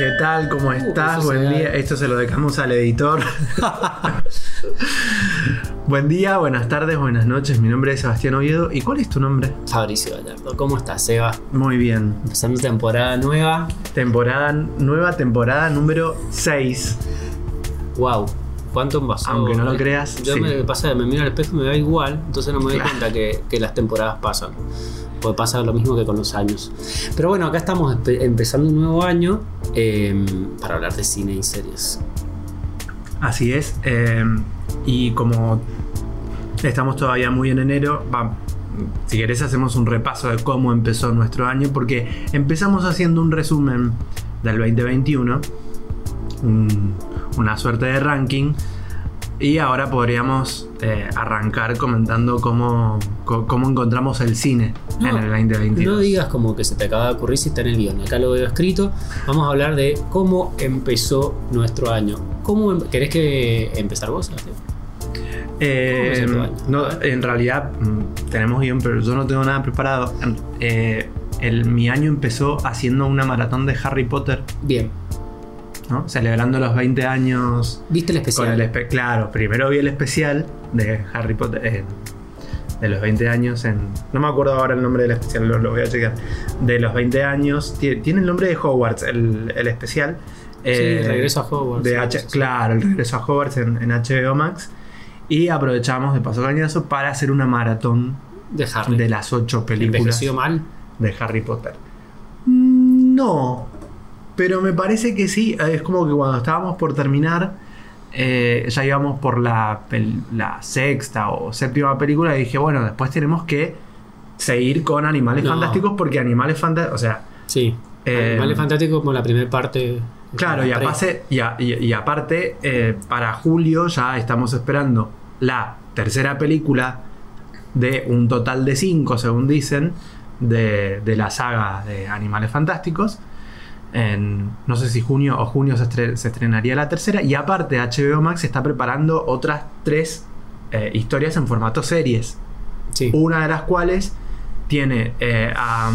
¿Qué tal? ¿Cómo estás? eso Buen da. día. Esto se lo dejamos al editor. Buen día, buenas tardes, buenas noches. Mi nombre es Sebastián Oviedo. ¿Y cuál es tu nombre? Fabricio Gallardo, ¿cómo estás, Seba? Muy bien. Empezando temporada nueva. Temporada, nueva temporada número 6. Wow, ¿cuánto pasó? Aunque no lo creas, Yo sí. me pasa, me miro al espejo y me da igual, entonces no me doy Claro. cuenta que, que las temporadas pasan. Porque pasa lo mismo que con los años. Pero bueno, acá estamos empe- empezando un nuevo año eh, para hablar de cine y series. Así es. eh, y como estamos todavía muy en enero, si querés hacemos un repaso de cómo empezó nuestro año, porque empezamos haciendo un resumen del 2021, un- una suerte de ranking, y ahora podríamos eh, arrancar comentando cómo, cómo encontramos el cine No, en el 2022. No digas como que se te acaba de ocurrir si está en el guion. Acá lo veo escrito. Vamos a hablar de cómo empezó nuestro año. ¿Cómo em- ¿Querés que empezar vos? Eh, no, en realidad mm, tenemos guion, pero yo no tengo nada preparado. Eh, el- mi año empezó haciendo una maratón de Harry Potter, Bien. ¿No? celebrando los 20 años. ¿Viste el Con especial? el espe- claro, primero vi el especial de Harry Potter eh, de los 20 años en. No me acuerdo ahora el nombre del especial, lo, lo voy a checar. De los 20 años. tie- Tiene el nombre de Hogwarts, el, el especial. Sí, Eh, regreso a Hogwarts. de H- claro, el regreso a Hogwarts en, en HBO Max. Y aprovechamos de paso cañazo para hacer una maratón De Harry. de las ocho películas ¿Envejeció mal? de Harry Potter. Mm, No, pero me parece que sí. Es como que cuando estábamos por terminar, eh, ya íbamos por la, la sexta o séptima película y dije, bueno, después tenemos que seguir con Animales No. Fantásticos porque Animales Fantásticos, o sea, Sí. Eh, Animales Fantásticos como la primera parte. Claro, y, aparte, y, a- y- y aparte, eh, para julio ya estamos esperando la tercera película de un total de cinco, según dicen, de, de la saga de Animales Fantásticos. En, no sé si junio o junio se, estre- se estrenaría la tercera. Y aparte, HBO Max está preparando otras tres eh, historias en formato series Sí. una de las cuales tiene eh, a,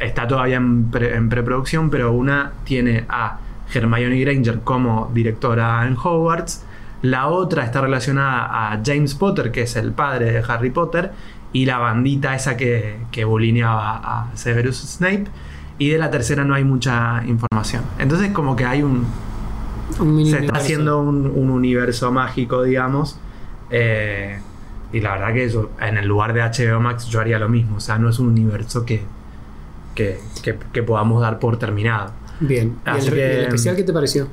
está todavía en, pre- en preproducción, pero una tiene a Hermione Granger como directora en Hogwarts, la otra está relacionada a James Potter, que es el padre de Harry Potter, y la bandita esa que, que bulineaba a Severus Snape, y de la tercera no hay mucha información. Entonces como que hay un, se está haciendo un, un universo mágico, digamos. eh, y la verdad que eso, en el lugar de HBO Max yo haría lo mismo. O sea, no es un universo que, que, que- que podamos dar por terminado. Bien. ¿Y el, que- y el especial qué te pareció?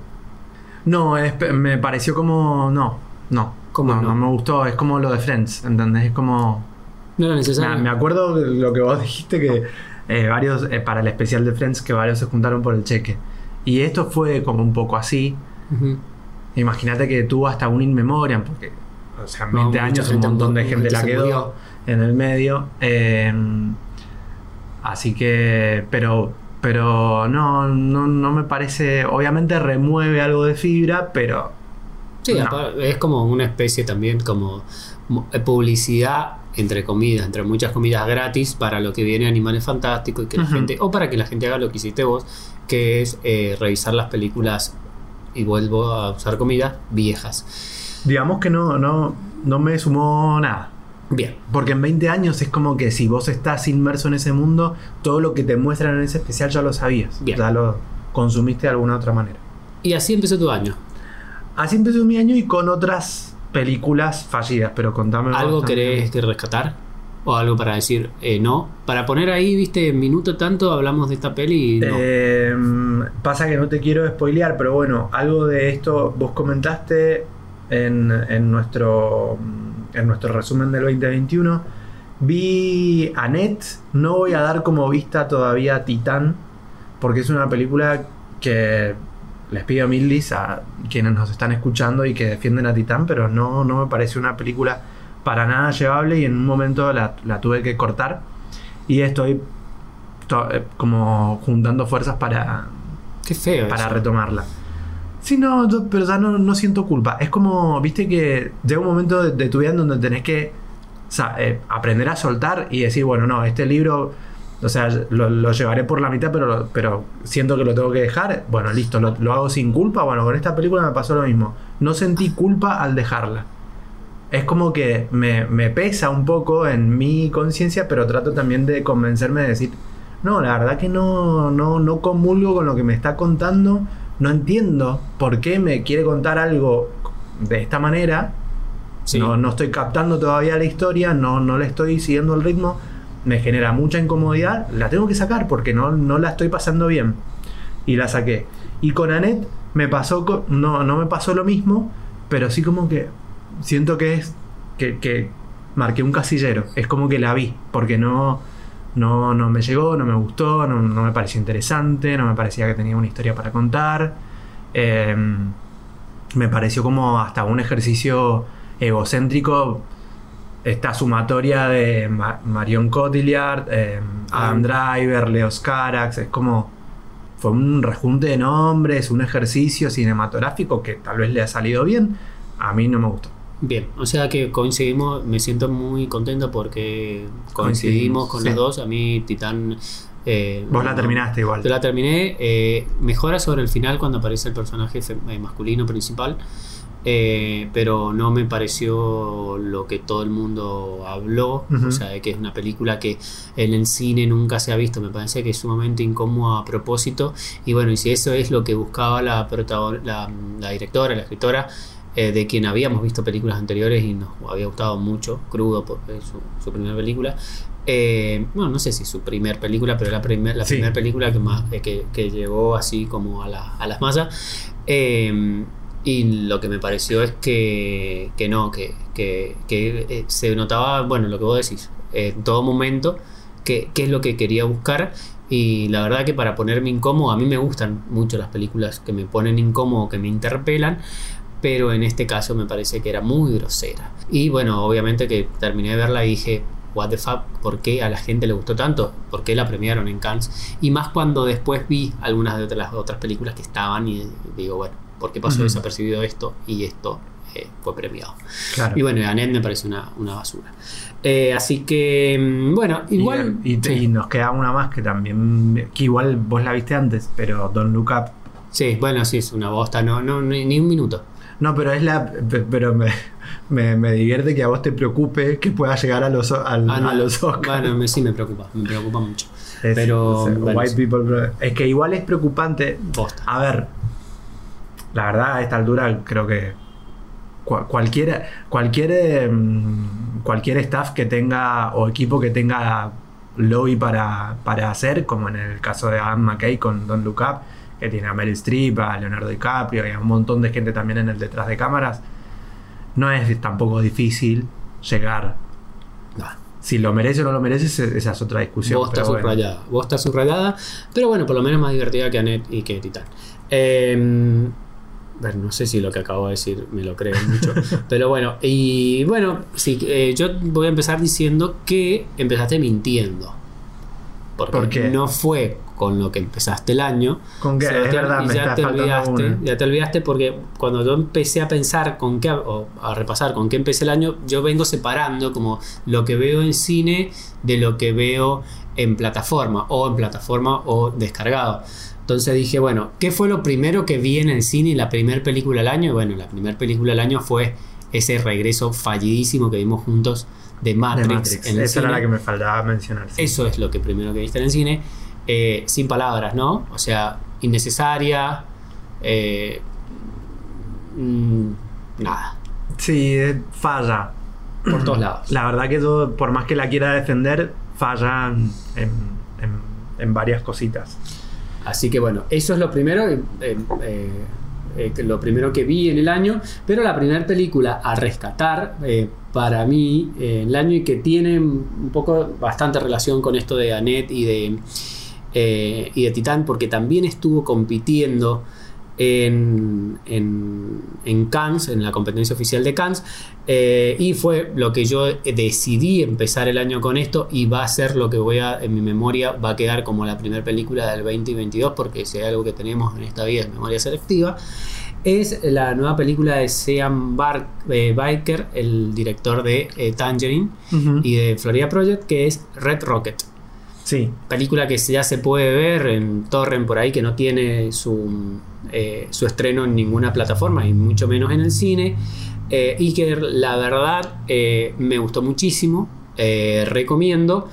No, es- me pareció como. No, no. ¿Cómo no, no? no me gustó. Es como lo de Friends, ¿entendés? Es como. No era necesario. me acuerdo de lo que vos dijiste que eh, varios, eh, para el especial de Friends, que varios se juntaron por el cheque. Y esto fue como un poco así. Ujú. Imagínate que tuvo hasta un in memoriam, porque, o sea, 20 No, mucha años un montón de gente la quedó murió. en el medio. eh, así que, pero, pero no, no, no me parece. Obviamente remueve algo de fibra, pero Sí, No. es como una especie también como mo- publicidad entre comillas, entre muchas comillas gratis para lo que viene Animales Fantásticos y que la gente, o para que la gente haga lo que hiciste vos, que es eh, revisar las películas y vuelvo a usar comillas viejas. digamos que no, no, no me sumó nada. Bien, Porque en 20 años es como que si vos estás inmerso en ese mundo, todo lo que te muestran en ese especial ya lo sabías. Bien. Ya lo consumiste de alguna otra manera. y así empezó tu año. Así empezó mi año y con otras películas fallidas, pero contame. ¿Algo querés que rescatar? ¿O algo para decir eh, no? Para poner ahí, viste, en minuto tanto hablamos de esta peli y no. Eh, pasa que no te quiero spoilear, pero bueno, algo de esto vos comentaste en, en nuestro, en nuestro resumen del 2021. Vi Annette, no voy a dar como vista todavía Titán, porque es una película que les pido mil dis a quienes nos están escuchando y que defienden a Titán, pero no, no me parece una película para nada llevable y en un momento la, la tuve que cortar y estoy to- eh, como juntando fuerzas para, Qué feo. para eso. retomarla. Sí, no, yo- pero ya no, no siento culpa. Es como, viste que llega un momento de, de tu vida en donde tenés que o sea, eh, aprender a soltar y decir, bueno, no, este libro O sea, lo, lo llevaré por la mitad, pero, pero siento que lo tengo que dejar. Bueno, listo, lo, lo hago sin culpa. Bueno, con esta película me pasó lo mismo. No sentí culpa al dejarla. Es como que me, me pesa un poco en mi conciencia, pero trato también de convencerme de decir, no, la verdad que no, no, no comulgo con lo que me está contando. No entiendo por qué me quiere contar algo de esta manera. Sí. No, no estoy captando todavía la historia, no, no le estoy siguiendo el ritmo. Me genera mucha incomodidad. La tengo que sacar porque no, no la estoy pasando bien. Y la saqué. Y con Annette me pasó, no, no me pasó lo mismo, pero sí como que siento que es que, que marqué un casillero. Es como que la vi, porque no, no, no me llegó, no me gustó, no, no me pareció interesante, no me parecía que tenía una historia para contar. Eh, me pareció como hasta un ejercicio egocéntrico. Esta sumatoria de Ma- Marion Cotillard, eh, Adam Driver, Leo Carax, es como. Fue un rejunte de nombres, un ejercicio cinematográfico que tal vez le ha salido bien. A mí no me gustó. Bien, o sea que coincidimos, me siento muy contento porque coincidimos Coincidimos, con sí. los dos. A mí Titán... eh, Vos la terminaste igual. Yo la terminé. eh, mejora sobre el final cuando aparece el personaje eh, masculino principal. Eh, pero no me pareció lo que todo el mundo habló. Ujú. O sea, de que es una película que en el cine nunca se ha visto. Me parece que es sumamente incómoda a propósito. Y bueno, y si eso es lo que buscaba la, la, la directora, la escritora, eh, de quien habíamos visto películas anteriores y nos había gustado mucho, crudo, porque es su, su primera película. Eh, bueno, no sé si su primer película, pero la, primer, la Sí. primera película que, más, eh, que, que llegó así como a, la- a las masas. Eh, y lo que me pareció es que, que no, que, que, que, eh, se notaba, bueno, lo que vos decís, eh, en todo momento, qué es lo que quería buscar. Y la verdad que para ponerme incómodo, a mí me gustan mucho las películas que me ponen incómodo, que me interpelan, pero en este caso me parece que era muy grosera. Y bueno, obviamente que terminé de verla y dije, what the fuck, ¿por qué a la gente le gustó tanto? ¿Por qué la premiaron en Cannes? Y más cuando después vi algunas de las otras películas que estaban y digo, bueno, ¿por qué pasó Ujú. desapercibido esto y esto eh, fue premiado? Claro. Y bueno, y Annette me parece una, una basura. Eh, así que, mm, bueno, igual... Y, y- sí. y nos queda una más que también. que igual vos la viste antes, pero Don't Look Up. Sí, bueno, sí, es una bosta, no, no, ni, ni un minuto. No, pero es la. pe- Pero me, me, me divierte que a vos te preocupe que pueda llegar a los, al- Ah, no, a los Oscars. Bueno, me- sí me preocupa, me preocupa mucho. Es- pero, bueno, White sí. People. Es que igual es preocupante. Bosta. A ver. La verdad, a esta altura creo que. cua- Cualquier, cualquier, em, cualquier staff que tenga o equipo que tenga lobby para, para hacer, como en el caso de Adam McKay con Don't Look Up, que tiene a Meryl Streep, a Leonardo DiCaprio y a un montón de gente también en el detrás de cámaras, no es tampoco difícil llegar. Si lo merece o no lo merece, esa es otra discusión. Vos estás pero bueno. subrayada. Vos estás subrayada. Pero bueno, por lo menos más divertida que Annette y que Titán. Eh, bueno, no sé si lo que acabo de decir me lo creo mucho. pero bueno, y bueno, sí, eh, yo voy a empezar diciendo que empezaste mintiendo. Porque ¿Por qué? no fue con lo que empezaste el año. Con que es verdad, y me ya te olvidaste, ya te olvidaste porque cuando yo empecé a pensar con qué, o a repasar con qué empecé el año, yo vengo separando como lo que veo en cine de lo que veo en plataforma, o en plataforma o descargado. Entonces dije, bueno, ¿qué fue lo primero que vi en el cine y la primera película del año? Y bueno, la primera película del año fue ese regreso fallidísimo que vimos juntos de De Matrix, Matrix. en el Esa era cine. la que me faltaba mencionar. sí. Eso es lo que primero que viste en el cine. eh, sin palabras, ¿no? O sea, innecesaria. eh, mm, nada. Sí, eh, falla. Por todos lados. La verdad que yo, por más que la quiera defender, falla en, en- en varias cositas. Así que bueno, eso es lo primero. eh, eh, eh, lo primero que vi en el año. Pero la primera película a rescatar para mí en el año y que tiene un poco bastante relación con esto de Annette y de, y de Titán, porque también estuvo compitiendo en, en, en Cannes, en la competencia oficial de Cannes, eh, y fue lo que yo decidí empezar el año con esto y va a ser lo que voy a, en mi memoria, va a quedar como la primera película del 2022, porque si hay algo que tenemos en esta vida es memoria selectiva, es la nueva película de Sean Bar eh, Biker, el director de eh, Tangerine y de Florida Project, que es Red Rocket. Sí. Película que ya se puede ver en Torrent por ahí, que no tiene su, eh, su estreno en ninguna plataforma y mucho menos en el cine. eh, y que la verdad eh, me gustó muchísimo. eh, recomiendo.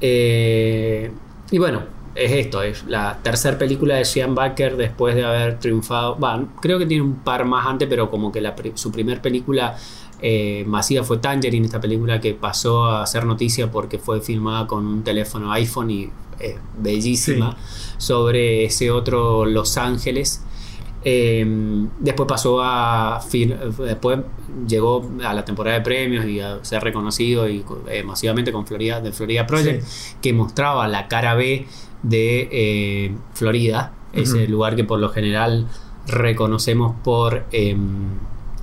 Eh, y bueno, es esto, es la tercera película de Sean Baker después de haber triunfado. Bueno, creo que tiene un par más antes, pero como que la su primer película eh, masiva fue Tangerine, esta película que pasó a ser noticia porque fue filmada con un teléfono iPhone y es bellísima, sobre ese otro Los Ángeles. Eh, después pasó a. Después llegó a la temporada de premios y a ser reconocido y eh, masivamente con Florida, de Florida Project, que mostraba la cara B de eh, Florida, ese lugar que por lo general reconocemos por eh,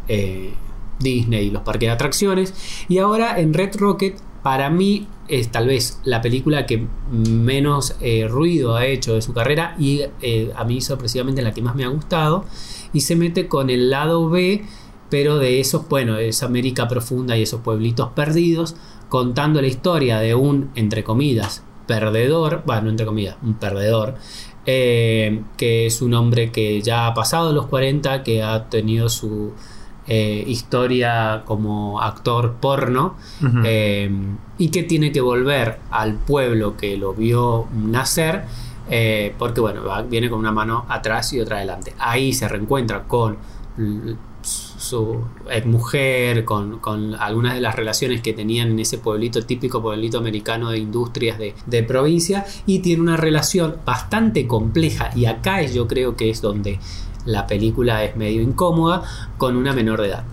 eh, Disney y los parques de atracciones. Y ahora en Red Rocket, para mí es tal vez la película que menos eh, ruido ha hecho de su carrera y eh, a mí sorpresivamente la que más me ha gustado. Y se mete con el lado B, pero de esos, bueno, de esa América profunda y esos pueblitos perdidos, contando la historia de un, entre comillas, perdedor, bueno, entre comillas, un perdedor, eh, que es un hombre que ya ha pasado los 40, que ha tenido su eh, historia como actor porno eh, y que tiene que volver al pueblo que lo vio nacer. eh, porque bueno, va- viene con una mano atrás y otra adelante. Ahí se reencuentra con su mujer, con, con algunas de las relaciones que tenían en ese pueblito, típico pueblito americano de industrias de, de provincia, y tiene una relación bastante compleja, y acá es yo creo que es donde la película es medio incómoda, con una menor de edad.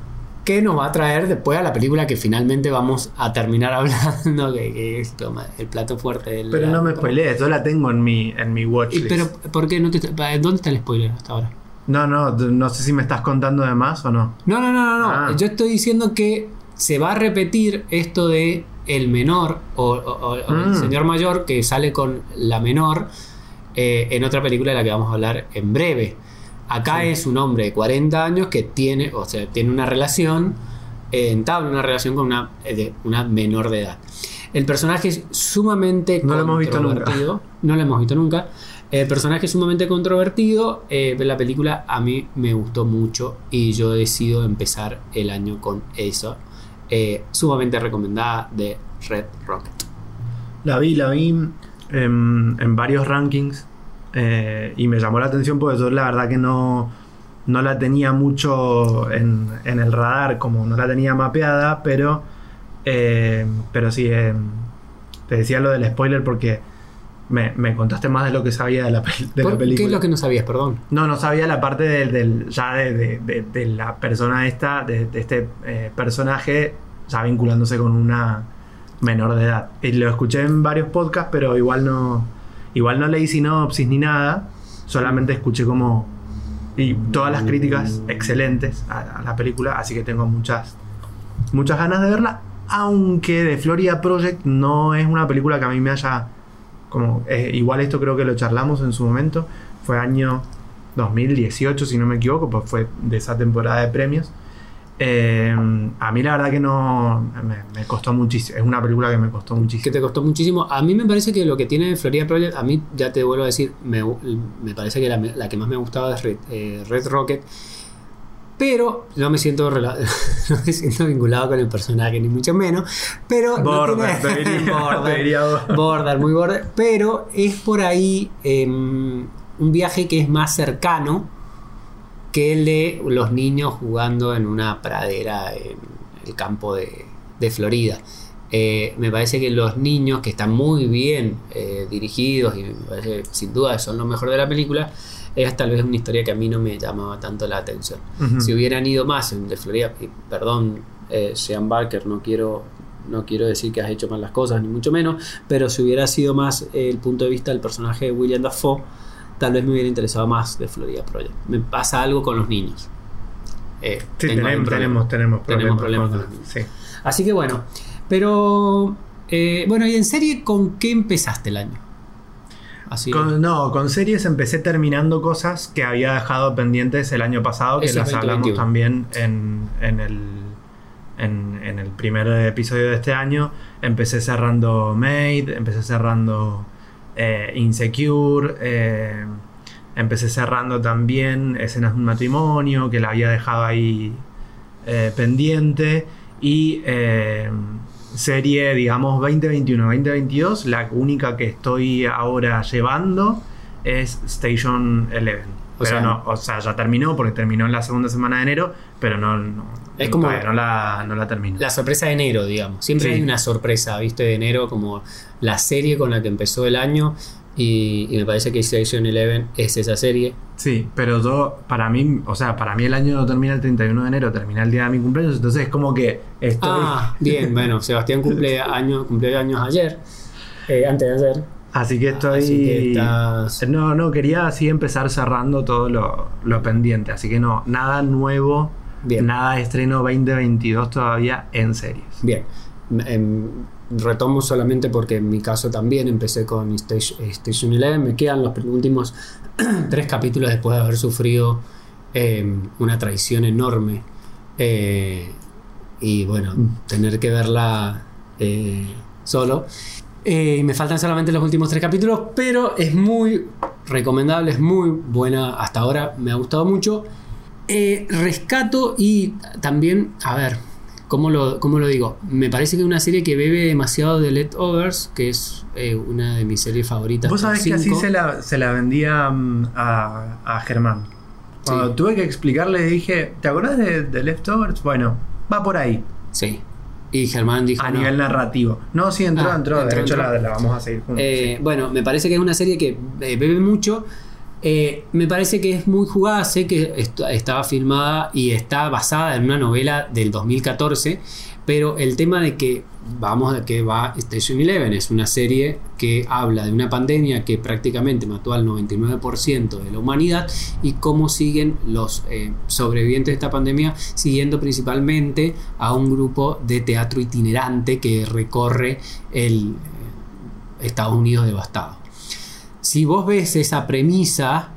Que nos va a traer después a la película que finalmente vamos a terminar hablando, que, que es como el plato fuerte del... Pero no me spoilees, yo la tengo en mi, en mi watchlist. Pero, ¿por qué no te... ¿Dónde está el spoiler hasta ahora? No, no, no sé si me estás contando de más o no. No, no, no, no, no. Ah. Yo estoy diciendo que se va a repetir esto de el menor o, o- o- o el Mm. señor mayor que sale con la menor eh, en otra película de la que vamos a hablar en breve. Acá Sí. es un hombre de 40 años que tiene, o sea, tiene una relación, eh, entabla una relación con una, eh, de una menor de edad. El personaje es sumamente No lo hemos visto nunca. controvertido. No lo hemos visto nunca. El personaje es sumamente controvertido. eh, la película a mí me gustó mucho y yo decido empezar el año con eso. Eh, sumamente recomendada de Red Rocket. La vi, la vi en, en varios rankings eh, y me llamó la atención porque yo la verdad que no, no la tenía mucho en, en el radar, como no la tenía mapeada, pero, eh, pero sí, eh, te decía lo del spoiler porque me, me contaste más de lo que sabía de la, de la ¿Por- película. ¿Qué es lo que no sabías? Perdón. No, no sabía la parte del, del- ya de, de- de- la persona esta, de, de este eh, personaje, ya vinculándose con una menor de edad. Y lo escuché en varios podcasts, pero igual no, igual no leí sinopsis ni nada. Solamente escuché como y todas las críticas excelentes a, a la película, así que tengo muchas, muchas ganas de verla. Aunque de Florida Project no es una película que a mí me haya como eh, igual esto creo que lo charlamos en su momento fue año 2018 si no me equivoco pues fue de esa temporada de premios Eh, a mí la verdad que no me, me costó muchísimo es una película que me costó Que muchísimo te costó muchísimo. A mí me parece que lo que tiene Florida Project, a mí ya te vuelvo a decir, me, me parece que la, la que más me ha gustado es Red, eh, Red Rocket. Pero no me siento rela- no me siento vinculado con el personaje, ni mucho menos. Pero no border, tiene- diría, diría border. border, muy border, pero es por ahí em, un viaje que es más cercano que el de los niños jugando en una pradera en el campo de, de Florida. Eh, me parece que los niños que están muy bien eh, dirigidos y me parece, sin duda son lo mejor de la película, es tal vez una historia que a mí no me llamaba tanto la atención. Si hubieran ido más en de Florida, y perdón, eh, Sean Barker, no quiero, no quiero decir que has hecho mal las cosas, ni mucho menos, pero si hubiera sido más el punto de vista del personaje de William Dafoe, tal vez me hubiera interesado más de Florida Project. Me pasa algo con los niños. Eh, Sí, tenemos, tenemos, tenemos problemas. Tenemos problemas con- los niños. sí. Así que bueno, pero eh, bueno, y en serie, ¿con qué empezaste el año? Así. Con- no, con series empecé terminando cosas que había dejado pendientes el año pasado, que las hablamos 2021. también en, en el, en, en el primer episodio de este año. Empecé cerrando Made, empecé cerrando eh, Insecure. eh, empecé cerrando también escenas de un matrimonio que la había dejado ahí eh, pendiente. Y serie, digamos, 2021-2022, la única que estoy ahora llevando es Station Eleven. O Pero sea- no, o sea, ya terminó porque terminó en la segunda semana de enero, pero no, no, Es como- no la, no la termino. La sorpresa de enero, digamos. Siempre Sí. hay una sorpresa, ¿viste? De enero, como la serie con la que empezó el año. Y, y me parece que Station Eleven es esa serie. Sí, pero yo, para mí, o sea, para mí el año no termina el 31 de enero, termina el día de mi cumpleaños, entonces es como que estoy... Ah, bien, bueno, Sebastián cumple año, cumplió años ayer. eh, antes de ayer. así que estoy... Así que estás. No, no, quería así empezar cerrando todo lo, lo pendiente, así que no, nada nuevo, Bien. nada de estreno 2022 todavía en series. Bien. Em, retomo solamente porque en mi caso también empecé con Station, Station Eleven. Me quedan los últimos tres capítulos después de haber sufrido em, una traición enorme. Eh, y bueno, tener que verla eh, solo. Eh, me faltan solamente los últimos tres capítulos, pero es muy recomendable, es muy buena hasta ahora, me ha gustado mucho. Eh, rescato y también, a ver, ¿cómo lo, cómo lo digo? Me parece que es una serie que bebe demasiado de Leftovers, que es eh, una de mis series favoritas. Vos sabés que así se la, se la vendía mm, a, a Germán. Cuando Sí. tuve que explicarle, dije, ¿te acordás de, de Leftovers? Bueno, va por ahí, Sí. Y Germán dijo... a no. nivel narrativo. No, sí, entró, Ah, entró. De entró, hecho, entró. La, la vamos a seguir juntos. Eh, Bueno, me parece que es una serie que eh, bebe mucho. Eh, me parece que es muy jugada. Sé que est- estaba filmada y está basada en una novela del 2014. Pero el tema de que vamos a que va Station Eleven es una serie que habla de una pandemia que prácticamente mató al 99% de la humanidad y cómo siguen los eh, sobrevivientes de esta pandemia siguiendo principalmente a un grupo de teatro itinerante que recorre el eh, Estados Unidos devastado. Si vos ves esa premisa,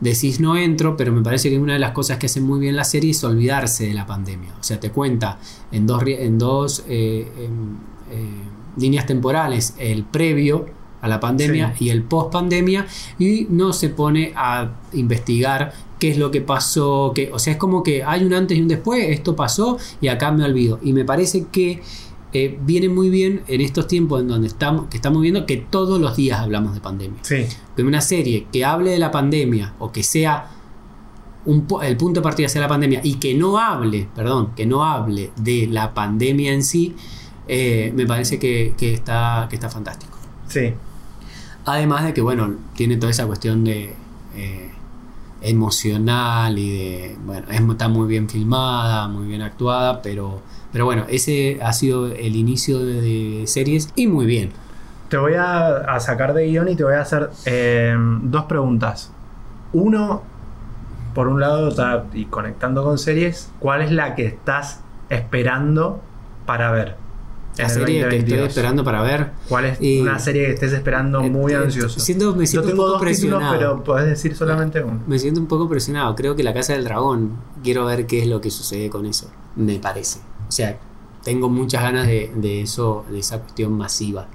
decís no entro, pero me parece que una de las cosas que hace muy bien la serie es olvidarse de la pandemia. O sea, te cuenta en dos, en dos eh, eh, líneas temporales el previo a la pandemia y el post pandemia y no se pone a investigar qué es lo que pasó, que, o sea, es como que hay un antes y un después, esto pasó y acá me olvido. Y me parece que eh, viene muy bien en estos tiempos en donde estamos, que estamos viendo que todos los días hablamos de pandemia Sí, que una serie que hable de la pandemia o que sea un el punto de partida sea la pandemia y que no hable, perdón, que no hable de la pandemia en sí, eh, me parece que, que está, que está fantástico. sí. Además de que, bueno, tiene toda esa cuestión de eh, emocional y de, bueno, es- está muy bien filmada, muy bien actuada, pero, pero bueno, ese ha sido el inicio de, series y muy bien. Te voy a, a sacar de guion y te voy a hacer eh, dos preguntas. Uno, por un lado, y conectando con series, ¿cuál es la que estás esperando para ver? La serie que estoy 2022? esperando para ver. ¿Cuál es una serie que estés esperando muy Eh, eh, ansioso? siento- me siento Yo un tengo poco dos títulos, presionado. pero podés decir solamente uno. Me siento un poco presionado. Creo que la Casa del Dragón. Quiero ver qué es lo que sucede con eso. Me parece. O sea, tengo muchas ganas de, de eso, de esa cuestión masiva.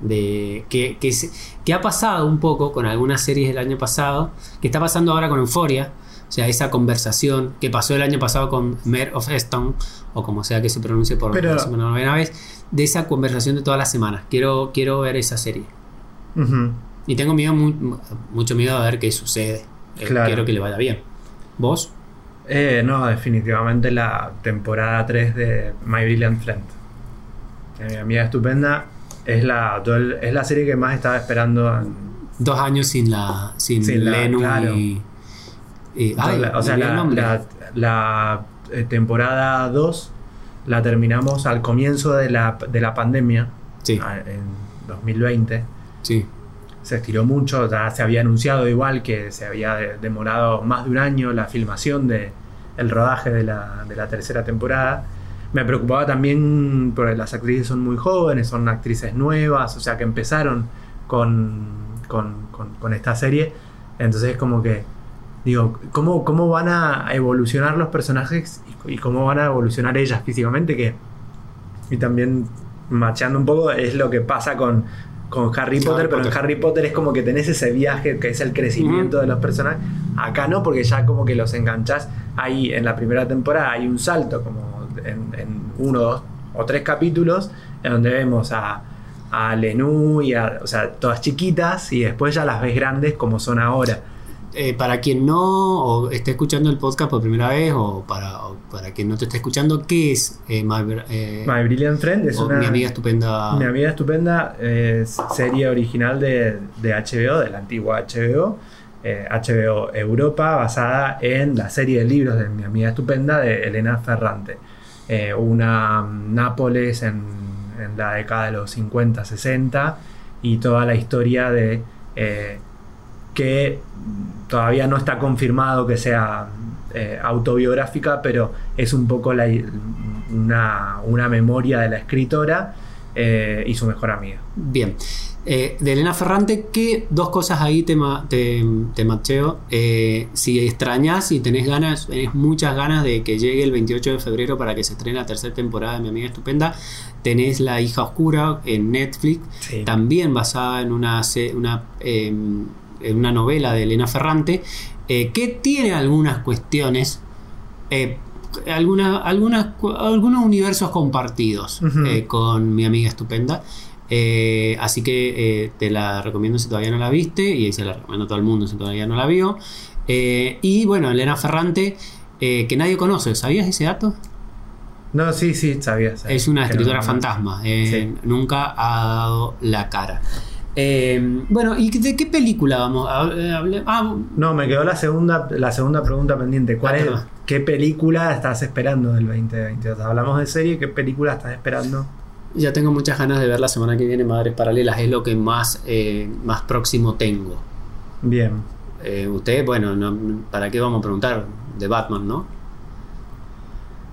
De que, que, se- que ha pasado un poco con algunas series del año pasado. Que está pasando ahora con Euforia. O sea, esa conversación que pasó el año pasado con Mare of Easton, o como sea que se pronuncie por Pero- la novena vez, de esa conversación de todas las semanas. Quiero, quiero ver esa serie. Ujú. Y tengo miedo, mu- mucho miedo a ver qué sucede. Eh, Claro. Quiero que le vaya bien. ¿Vos? Eh, no, definitivamente la temporada 3 de My Brilliant Friend. Eh, mi amiga estupenda es la, es la serie que más estaba esperando. en- Dos años sin la. Sin, Sin la- claro. y. y- ay, la- o sea, la, la- la, eh, temporada 2 la terminamos al comienzo de la, de la pandemia, Sí, en 2020. sí. Se estiró mucho, ya se había anunciado igual que se había de- demorado más de un año la filmación de el rodaje de la, de la tercera temporada. Me preocupaba también porque las actrices son muy jóvenes, son actrices nuevas, o sea que empezaron con, con, con- con esta serie. Entonces como que digo, ¿cómo, cómo van a evolucionar los personajes y, y cómo van a evolucionar ellas físicamente? Que, y también macheando un poco es lo que pasa con con Harry Potter, pero en Harry Potter es como que tenés ese viaje que es el crecimiento de los personajes. Acá no, porque ya como que los enganchás. Ahí en la primera temporada hay un salto, como en, en uno, dos o tres capítulos, en donde vemos a, a Lenú y a, o sea, todas chiquitas, y después ya las ves grandes como son ahora. Eh, para quien no o esté escuchando el podcast por primera vez o para, o para quien no te esté escuchando, ¿qué es eh, My, eh, My Brilliant Friend? Es una, Mi amiga estupenda. Mi amiga estupenda es serie original de, de HBO, de la antigua HBO, eh, HBO Europa, basada en la serie de libros de Mi amiga estupenda de Elena Ferrante. Eh, una Nápoles en, la década de los 50, 60 y toda la historia de eh, que todavía no está confirmado que sea eh, autobiográfica, pero es un poco una, memoria de la escritora eh, y su mejor amiga. Bien. Eh, de Elena Ferrante, ¿qué dos cosas ahí te, ma- te, te macheo? Eh, si extrañas y tenés ganas, tenés muchas ganas de que llegue el 28 de febrero para que se estrene la tercera temporada de Mi Amiga Estupenda, tenés La Hija Oscura en Netflix, Sí. también basada en una, una, eh, en una novela de Elena Ferrante, eh, que tiene algunas cuestiones, alguna- algunas algunos universos compartidos con mi amiga estupenda. Eh, así que eh, te la recomiendo si todavía no la viste y se la recomiendo a todo el mundo si todavía no la vio. Eh, y bueno, Elena Ferrante, que nadie conoce, ¿sabías ese dato? No, sí, sí, sabía. sabía. Es una escritora no- fantasma. Sí. Nunca ha dado la cara. Eh, bueno, ¿y de qué película vamos a hablar? Ah, No, me quedó la segunda, la segunda pregunta pendiente. ¿Cuál Ah, es. ¿Qué película estás esperando del 2022? Hablamos de serie, ¿qué película estás esperando? Ya tengo muchas ganas de ver la semana que viene Madres Paralelas. Es lo que más, eh, más próximo tengo. Bien. Eh, usted, bueno, no- ¿para qué vamos a preguntar? De Batman, ¿no?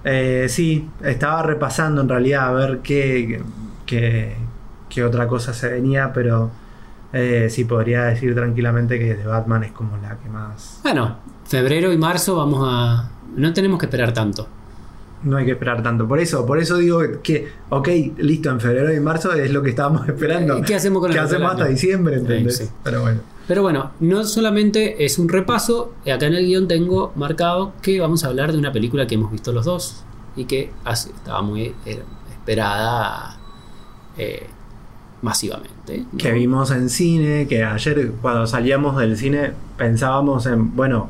Eh, sí, estaba repasando en realidad a ver qué, qué, qué otra cosa se venía, pero eh, sí podría decir tranquilamente que The Batman es como la que más... Bueno, febrero y marzo vamos a... No tenemos que esperar tanto. No hay que esperar tanto. Por eso, por eso digo que, ok, listo, en febrero y marzo es lo que estábamos esperando. Eh, ¿Qué hacemos con ¿Qué hacemos hasta diciembre, ¿entendés? Sí, sí. Pero bueno. Pero bueno, no solamente es un repaso, acá en el guion tengo marcado que vamos a hablar de una película que hemos visto los dos y que estaba muy eh, esperada eh, masivamente. ¿no? que vimos en cine, que ayer cuando salíamos del cine pensábamos en, bueno,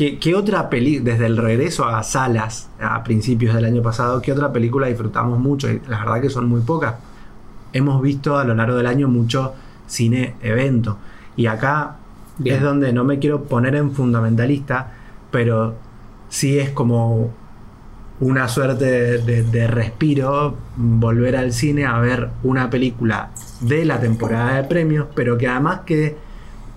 ¿qué, qué otra película, desde el regreso a salas a principios del año pasado, qué otra película disfrutamos mucho? Y la verdad que son muy pocas. Hemos visto a lo largo del año mucho cine evento. Y acá Bien. es donde no me quiero poner en fundamentalista, pero sí es como una suerte de, de- de respiro volver al cine a ver una película de la temporada de premios, pero que además que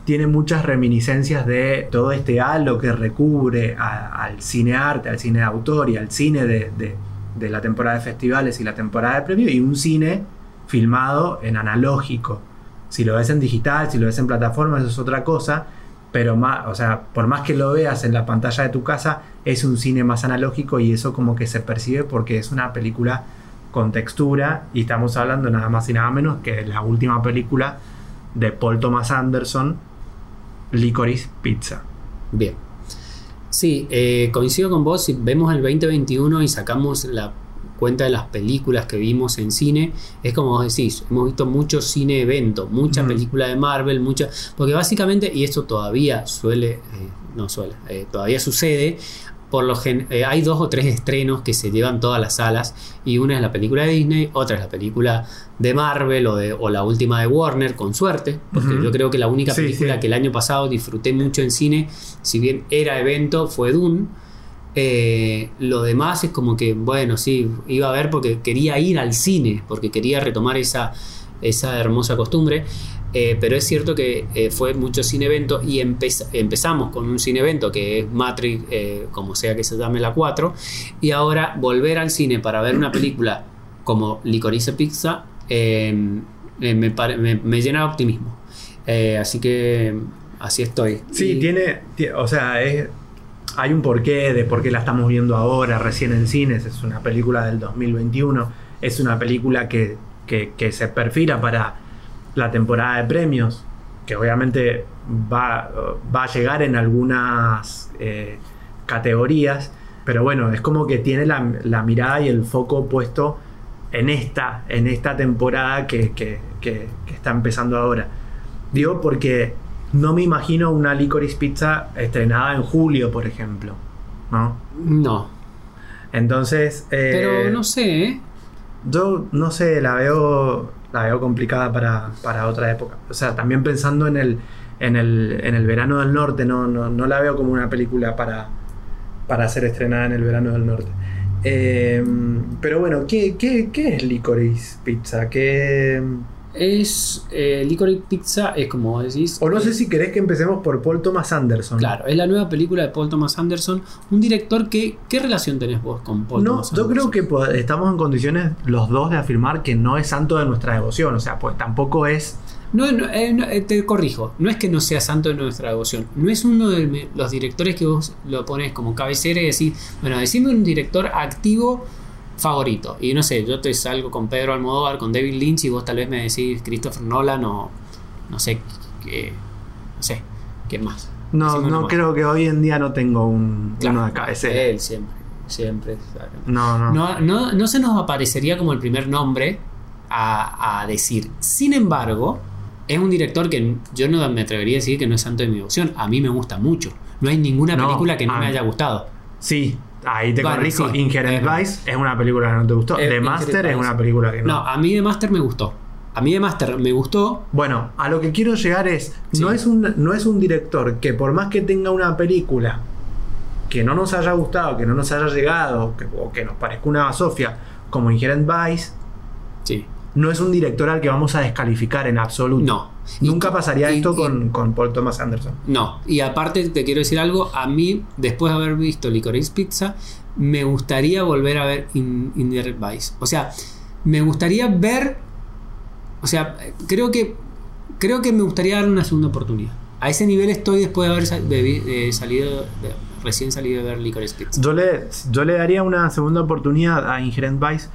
tiene muchas reminiscencias de todo este halo que recubre al cine arte, al cine de autor y al cine de, de- la temporada de festivales y la temporada de premios, y un cine filmado en analógico. Si lo ves en digital, si lo ves en plataforma, eso es otra cosa. Pero más, o sea, por más que lo veas en la pantalla de tu casa, es un cine más analógico y eso como que se percibe porque es una película con textura y estamos hablando nada más y nada menos que la última película de Paul Thomas Anderson, Licorice Pizza. Bien. Sí, eh, coincido con vos. Si vemos el 2021 y sacamos la cuenta de las películas que vimos en cine, es como vos decís, hemos visto mucho cine evento, mucha Ujú. película de Marvel, mucha. Porque básicamente, y esto todavía suele, eh, no suele, eh, todavía sucede. Por lo gen- eh, hay dos o tres estrenos que se llevan todas las salas y una es la película de Disney, otra es la película de Marvel o, de, o la última de Warner, con suerte, porque yo creo que la única Sí, película sí. que el año pasado disfruté mucho en cine, si bien era evento, fue Dune. Eh, lo demás es como que, bueno, sí, iba a ver porque quería ir al cine, porque quería retomar esa, esa hermosa costumbre. Eh, pero es cierto que eh, fue mucho cine evento y empez- empezamos con un cine evento que es Matrix, eh, como sea que se llame la 4, y ahora volver al cine para ver una película como Licorice Pizza eh, me, me- me llena de optimismo. Así que así estoy. Sí, Y- tiene, ti- o sea, es- hay un porqué de por qué la estamos viendo ahora, recién en cines. Es una película del 2021, es una película que, que- que se perfila para la temporada de premios, que obviamente va, va a llegar en algunas eh, categorías, pero bueno, es como que tiene la, la mirada y el foco puesto en esta, en esta temporada que, que- que- que está empezando ahora. Digo porque no me imagino una Licorice Pizza estrenada en julio, por ejemplo. ¿no? No. Entonces, eh, Pero no sé, ¿eh? yo no sé, la veo, la veo complicada para, para otra época. O sea, también pensando en el, en el, en el verano del norte, no, no, no la veo como una película para, para ser estrenada en el verano del norte. Eh, pero bueno, ¿qué, qué, qué es Licorice Pizza? ¿Qué... Es. Eh, Licorice Pizza es como decís. O no sé si querés que empecemos por Paul Thomas Anderson. Claro, es la nueva película de Paul Thomas Anderson, un director que... ¿Qué relación tenés vos con Paul No, Thomas yo Anderson? creo que po- estamos en condiciones los dos de afirmar que no es santo de nuestra devoción. O sea, pues tampoco es. No, no, eh, no, eh, te corrijo, no es que no sea santo de nuestra devoción, no es uno de los directores que vos lo pones como cabecera y decís, bueno, decime un director activo favorito. Y no sé, yo te salgo con Pedro Almodóvar, con David Lynch y vos tal vez me decís Christopher Nolan o no sé, qué, no sé, ¿quién más? No, Decime no más. creo que hoy en día no tengo un, Claro, uno de cabecera. Él siempre, siempre. No, no. No, no, no se nos aparecería como el primer nombre a, a decir. Sin embargo, es un director que yo no me atrevería a decir que no es santo de mi devoción. A mí me gusta mucho. No hay ninguna No, película que no me haya gustado. Sí, ahí te Bueno, corrijo. sí. Inherent Vice es una película que no te gustó. Eh, The Master es una película que no. No, a mí de Master me gustó. A mí de Master me gustó. Bueno, a lo que quiero llegar es, no, es un, no es un director que por más que tenga una película que no nos haya gustado, que no nos haya llegado, que- o que nos parezca una basofia, como Inherent Vice, Sí. no es un director al que vamos a descalificar en absoluto. No. Nunca Y- pasaría y- esto y- con, con Paul Thomas Anderson. No, y aparte te quiero decir algo, a mí, después de haber visto Licorice Pizza, me gustaría volver a ver In, Inherent Vice. O sea, me gustaría ver, o sea, creo que, creo que me gustaría darle una segunda oportunidad. A ese nivel estoy después de haber sal- de vi- de salido, de- recién salido de ver Licorice Pizza. Yo le, yo le daría una segunda oportunidad a Inherent Vice.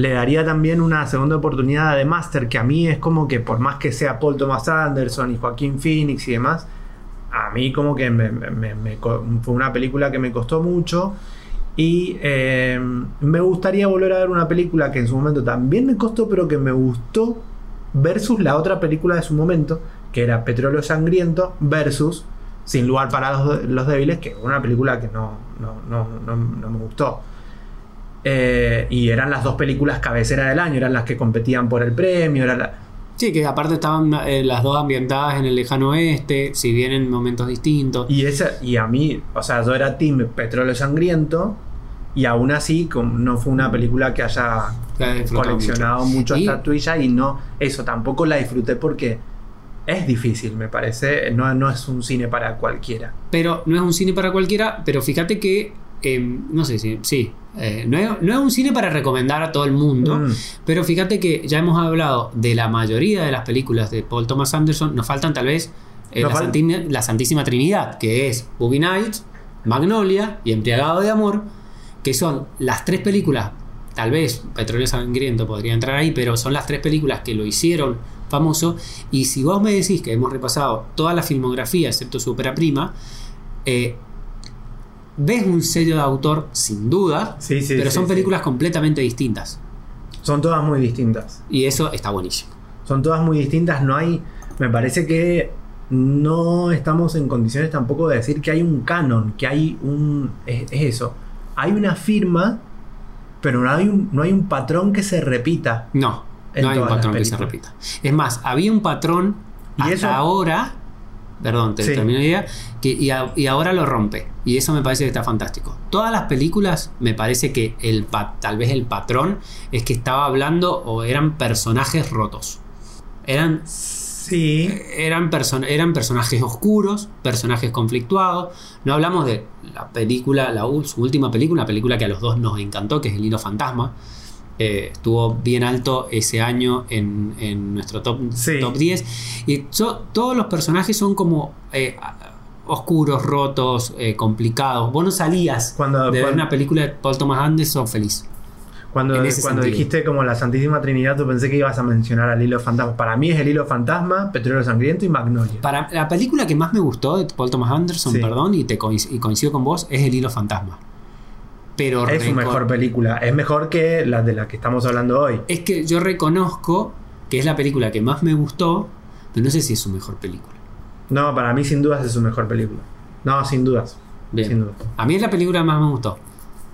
Le daría también una segunda oportunidad The Master, que a mí es como que por más que sea Paul Thomas Anderson y Joaquín Phoenix y demás, a mí como que me, fue una película que me costó mucho. Y eh, me gustaría volver a ver una película que en su momento también me costó, pero que me gustó, versus la otra película de su momento, que era Petróleo Sangriento, versus Sin lugar para los, los débiles, que fue una película que no, no, no, no me gustó. Eh, y eran las dos películas cabecera del año, eran las que competían por el premio. Era la- Sí, que aparte estaban eh, las dos ambientadas en el lejano oeste, si bien en momentos distintos. y, esa, y a mí, o sea, yo era Team Petróleo Sangriento, y aún así no fue una película que haya coleccionado mucho, Y- estatuilla y no, eso tampoco la disfruté porque es difícil, me parece. No, no es un cine para cualquiera. Pero no es un cine para cualquiera, pero fíjate que, eh, no sé si, sí, eh, no, es, no es un cine para recomendar a todo el mundo, Mm. pero fíjate que ya hemos hablado de la mayoría de las películas de Paul Thomas Anderson, nos faltan tal vez eh, Nos la, fal- Santina- la Santísima Trinidad, que es Boogie Nights, Magnolia y Embriagado de Amor, que son las tres películas, tal vez Petróleo Sangriento podría entrar ahí, pero son las tres películas que lo hicieron famoso. Y si vos me decís que hemos repasado toda la filmografía, excepto su ópera prima, eh, ves un sello de autor sin duda, Sí, sí, pero son sí. películas completamente distintas. Son todas muy distintas. Y eso está buenísimo. Son todas muy distintas. No hay. Me parece que no estamos en condiciones tampoco de decir que hay un canon, que hay un. Es, es eso. Hay una firma, pero no hay un, no hay un patrón que se repita. No, no hay un patrón que se repita. Es más, había un patrón Y hasta eso- ahora, perdón, te Sí. termino la idea, que, y, a- y ahora lo rompe. Y eso me parece que está fantástico. Todas las películas, me parece que el tal vez el patrón es que estaba hablando o eran personajes rotos. Eran Sí. eran, person- eran personajes oscuros, personajes conflictuados. No hablamos de la película, la, su última película, una película que a los dos nos encantó, que es El Hilo Fantasma. Eh, estuvo bien alto ese año en, en nuestro top, Sí. top 10. Y so- todos los personajes son como eh, oscuros, rotos, eh, complicados. Vos no salías Cuando- de ver cuando- una película de Paul Thomas Anderson feliz. Cuando, cuando sentido. dijiste como la Santísima Trinidad, tú pensé que ibas a mencionar al hilo fantasma. Para mí es el hilo fantasma, Petróleo Sangriento y Magnolia. Para la película que más me gustó de Paul Thomas Anderson, Sí. perdón, y, te y coincido con vos, es El Hilo Fantasma. Pero Es su mejor película. Es mejor que la de la que estamos hablando hoy. Es que yo reconozco que es la película que más me gustó, pero no sé si es su mejor película. No, para mí sin dudas es su mejor película. No, sin dudas. Bien. Sin dudas. A mí es la película que más me gustó.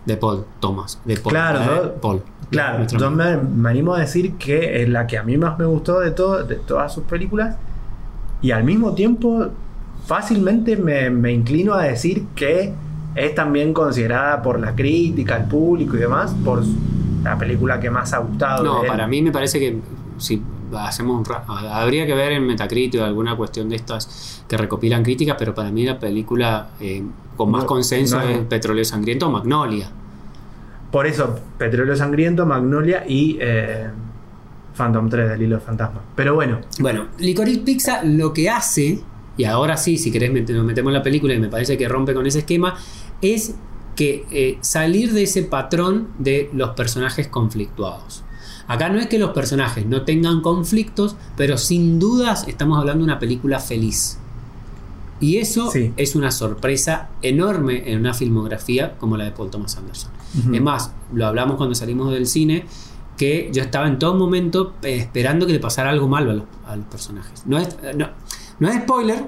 De Paul Thomas. De Paul. Claro, ¿eh? Paul. Claro, yo me, me animo a decir que es la que a mí más me gustó de, todo, de todas sus películas. Y al mismo tiempo, fácilmente me, me inclino a decir que es también considerada por la crítica, el público y demás, por la película que más ha gustado. No, de él. para mí me parece que si hacemos un habría que ver en Metacritic alguna cuestión de estas que recopilan críticas, pero para mí la película eh, con más No, consenso no. es Petróleo Sangriento o Magnolia. Por eso, Petróleo Sangriento, Magnolia y eh, Phantom 3 del hilo fantasma. Pero bueno, Bueno, Licorice Pizza lo que hace, y ahora sí, si querés nos metemos en la película y me parece que rompe con ese esquema, es que eh, salir de ese patrón de los personajes conflictuados. Acá no es que los personajes no tengan conflictos, pero sin dudas estamos hablando de una película feliz. Y eso Sí. es una sorpresa enorme en una filmografía como la de Paul Thomas Anderson. Ujú. Es más, lo hablamos cuando salimos del cine, que yo estaba en todo momento eh, esperando que le pasara algo malo a los, a los personajes. No es, eh, no, no es spoiler,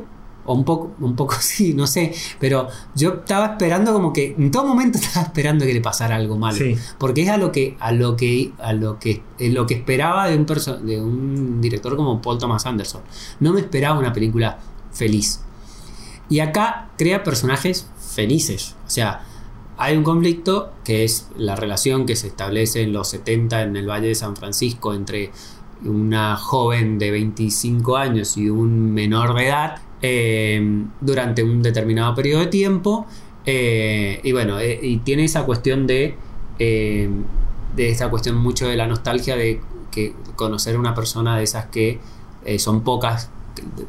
o un poco, un poco sí, no sé, pero yo estaba esperando como que, en todo momento estaba esperando que le pasara algo malo. Sí. Porque es a lo que, a lo que, a lo que, eh, lo que esperaba de un, de un director como Paul Thomas Anderson. No me esperaba una película feliz. Y acá crea personajes felices. O sea, hay un conflicto que es la relación que se establece en los 70 en el Valle de San Francisco entre una joven de 25 años y un menor de edad eh, durante un determinado periodo de tiempo. Eh, y bueno, eh, y tiene esa cuestión de, de esa cuestión mucho de la nostalgia de que conocer a una persona de esas que son pocas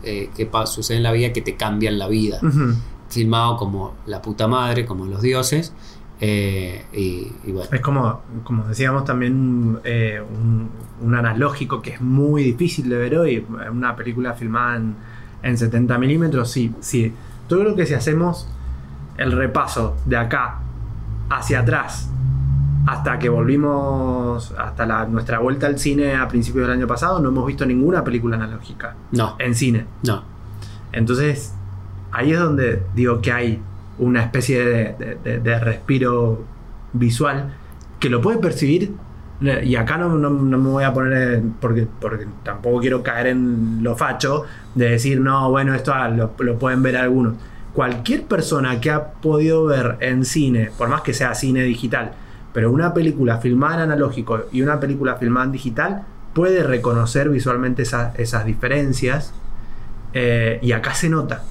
que pa- suceden en la vida que te cambian la vida filmado como la puta madre, como los dioses. eh, y, y bueno, Es como, como decíamos también eh, un, un analógico que es muy difícil de ver hoy. Una película filmada en, en 70 milímetros, sí, sí. Yo creo que si hacemos el repaso de acá hacia atrás hasta que volvimos, hasta la, nuestra vuelta al cine a principios del año pasado, no hemos visto ninguna película analógica no, en cine. no. Entonces, ahí es donde digo que hay una especie de, de- de- de respiro visual que lo puede percibir. Y acá no, no- no me voy a poner, porque, porque tampoco quiero caer en lo facho, de decir, no, bueno, esto ah, lo, lo pueden ver algunos. Cualquier persona que ha podido ver en cine, por más que sea cine digital, pero una película filmada en analógico y una película filmada en digital, puede reconocer visualmente esa- esas diferencias. Eh, y acá se nota.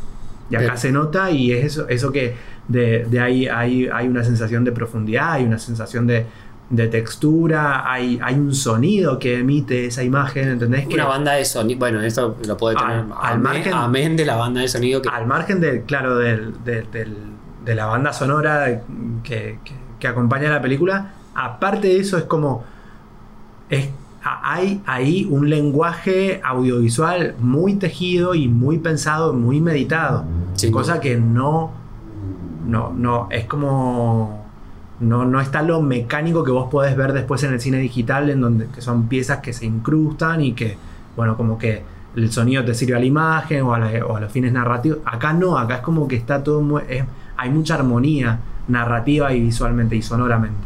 Y acá se nota y es eso, eso que de, de ahí hay, hay una sensación de profundidad, hay una sensación de, de textura, hay, hay un sonido que emite esa imagen, ¿entendés? Que Una banda de sonido, bueno, eso lo puede tener Al- al amén, margen- amén de la banda de sonido que al margen del, claro, del, del- del- de la banda sonora que, que- que acompaña la película, aparte de eso es como es, hay ahí un lenguaje audiovisual muy tejido y muy pensado, muy meditado. Sin cosa que no, no, no, es como no, no está lo mecánico que vos podés ver después en el cine digital, en donde que son piezas que se incrustan y que, bueno, como que el sonido te sirve a la imagen o a, la- o a los fines narrativos. Acá no, acá es como que está todo, muy- es- hay mucha armonía narrativa y visualmente y sonoramente.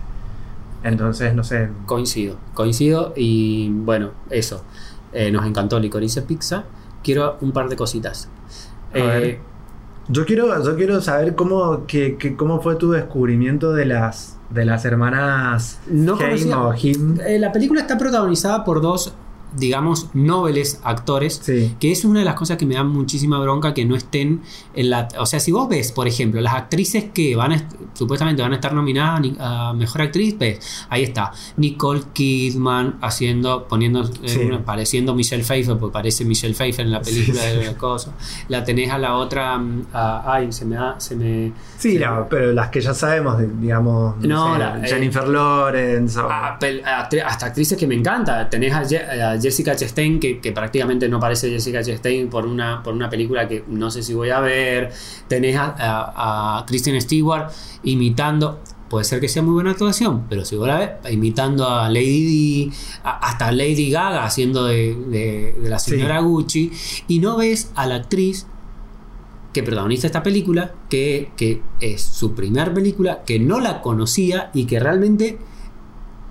Entonces, no sé, coincido, coincido y bueno, eso. Eh, nos encantó Licorice Pizza. Quiero un par de cositas. A ver. Yo quiero, yo quiero saber cómo, que, que- cómo fue tu descubrimiento de las, de las hermanas No o Him. Eh, la película está protagonizada por dos digamos, nobles actores, Sí. que es una de las cosas que me da muchísima bronca que no estén en la... O sea, si vos ves, por ejemplo, las actrices que van a est- supuestamente van a estar nominadas a Mejor Actriz, ves, ahí está, Nicole Kidman haciendo, poniendo, eh, Sí. pareciendo Michelle Pfeiffer, porque parece Michelle Pfeiffer en la película Sí, de la cosa. La tenés a la otra, mm, a- ay, se me da, se me... Sí, la- pero las que ya sabemos, digamos, no No, sé, la- eh, Jennifer Lawrence. o- a- pel- a- actri- hasta actrices que me encanta. Tenés a, a Jessica Chastain, que, que prácticamente no parece Jessica Chastain por una, por una película que no sé si voy a ver. Tenés a, a- a Kristen Stewart imitando. Puede ser que sea muy buena actuación, pero si vos la ves, imitando a Lady a- hasta Lady Gaga haciendo de, de- de la Sí. señora Gucci, y no ves a la actriz que protagoniza esta película, que, que es su primer película, que no la conocía y que realmente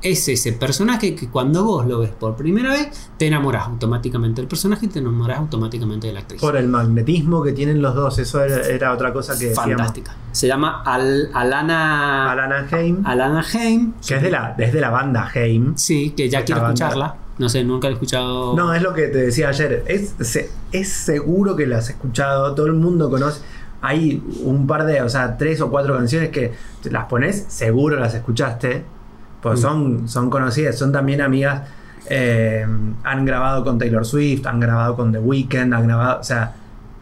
es ese personaje que cuando vos lo ves por primera vez, te enamorás automáticamente del personaje y te enamorás automáticamente de la actriz. Por el magnetismo que tienen los dos, eso era, era otra cosa que decíamos. Fantástica. Se llama Al- Alana, Alana Haim, Alana Haim. que es de la, es de la banda Haim. Sí, que ya quiero banda. escucharla. No sé, nunca la he escuchado. No, es lo que te decía ayer. Es, se- es seguro que la has escuchado, todo el mundo conoce. Hay un par de, o sea, tres o cuatro canciones que las pones, seguro las escuchaste. Pues Mm. son, son conocidas, son también amigas. eh, han grabado con Taylor Swift, han grabado con The Weeknd, han grabado, o sea,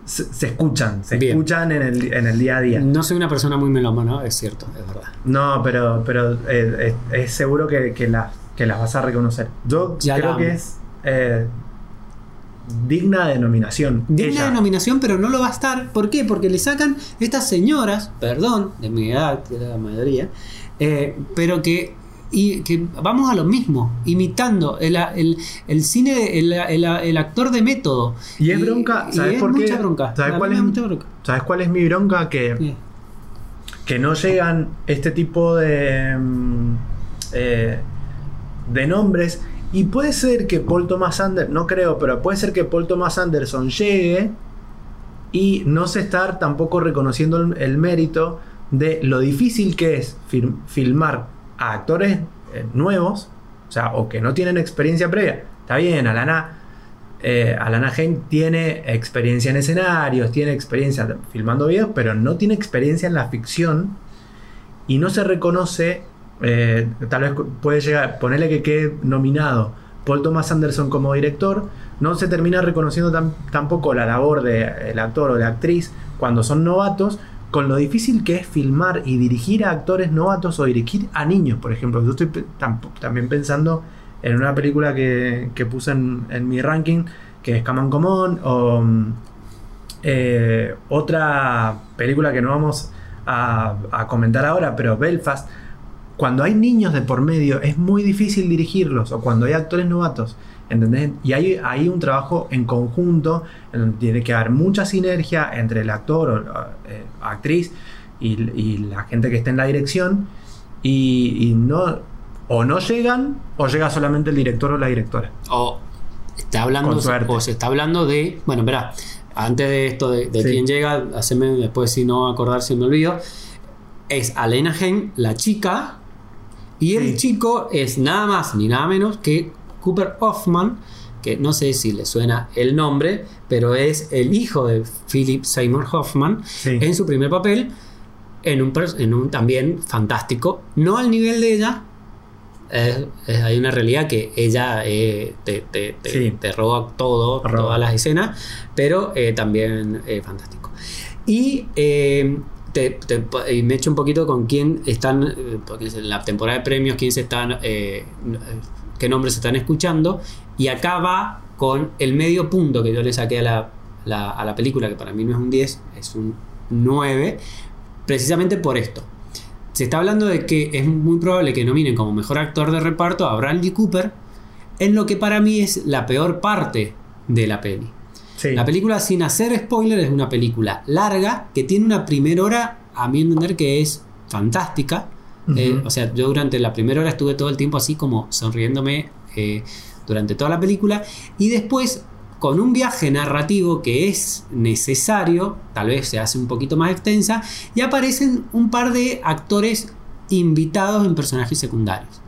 se, se escuchan, se Bien. escuchan en el, en el día a día. No soy una persona muy melómana, es cierto, es verdad. No, pero, pero eh, es, es seguro que, que las, que las vas a reconocer. Yo Ya la creo que es eh, digna de nominación. Digna Ella. de nominación, pero no lo va a estar. ¿Por qué? Porque le sacan estas señoras, perdón, de mi edad, que era la mayoría, eh, pero que, y, que vamos a lo mismo, imitando el, el- el cine, el, el- el actor de método. Y es bronca, y ¿sabes es por qué? mucha bronca. ¿Sabes cuál es? mucha bronca. ¿Sabes cuál es mi bronca? Que, Sí. que no llegan este tipo de, mm, eh, de nombres. Y puede ser que Paul Thomas Anderson, no creo, pero puede ser que Paul Thomas Anderson llegue y no se estar tampoco reconociendo el, el mérito de lo difícil que es fir- filmar a actores eh, nuevos, o sea, o que no tienen experiencia previa. Está bien, Alana, eh, Alana tiene experiencia en escenarios, tiene experiencia filmando videos, pero no tiene experiencia en la ficción y no se reconoce, eh, tal vez puede llegar, ponerle que quede nominado Paul Thomas Anderson como director, no se termina reconociendo tam- tampoco la labor del actor o de la actriz cuando son novatos, con lo difícil que es filmar y dirigir a actores novatos o dirigir a niños, por ejemplo. Yo estoy también pensando en una película que, que puse en, mi ranking, que es Come On, o mm, eh, otra película que no vamos a, a comentar ahora, pero Belfast. Cuando hay niños de por medio es muy difícil dirigirlos, o cuando hay actores novatos, ¿entendés? Y hay, hay un trabajo en conjunto, en donde tiene que haber mucha sinergia entre el actor o la eh, actriz y, y la gente que está en la dirección, y, y no, o no llegan, o llega solamente el director o la directora. O está hablando, o se está hablando de. Bueno, verá, antes de esto de, de Sí. quién llega, haceme después si no acordar si me olvido. Es Alena Hen, la chica, y el Sí. chico es nada más ni nada menos que Cooper Hoffman, que no sé si le suena el nombre, pero es el hijo de Philip Seymour Hoffman Sí. en su primer papel, en un, pers- en un también fantástico, no al nivel de ella. es- es- hay una realidad que ella eh, te, te- te- Sí. te roba todo, Roba. todas las escenas, pero eh, también eh, fantástico. Y eh, te, me echo un poquito con quién están, porque en la temporada de premios, quién se están, eh, qué nombres se están escuchando. Y acá va con el medio punto que yo le saqué a la, la- a la película, que para mí no es un 10, es un 9, precisamente por esto. Se está hablando de que es muy probable que nominen como mejor actor de reparto a Bradley Cooper, en lo que para mí es la peor parte de la peli. Sí. La película, sin hacer spoiler, es una película larga que tiene una primera hora, a mi entender, que es fantástica. Eh, o sea, yo durante la primera hora estuve todo el tiempo así como sonriéndome eh, durante toda la película. Y después, con un viaje narrativo que es necesario, tal vez se hace un poquito más extensa, y aparecen un par de actores invitados en personajes secundarios.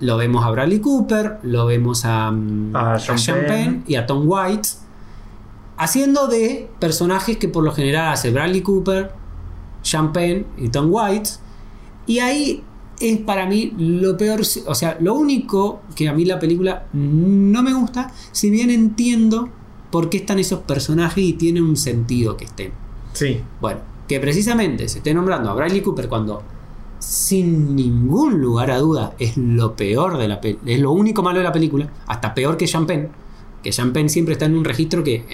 lo vemos a Bradley Cooper, lo vemos a, mm, A a Sean. Penn y a Tom White, haciendo de personajes que por lo general hace Bradley Cooper, Sean Penn y Tom White. Y ahí es para mí lo peor, o sea, lo único que a mí la película no me gusta, si bien entiendo por qué están esos personajes y tiene un sentido que estén. Sí. Bueno, que precisamente se esté nombrando a Bradley Cooper cuando sin ningún lugar a duda es lo peor de la película, es lo único malo de la película, hasta peor que Penn, que Penn siempre está en un registro que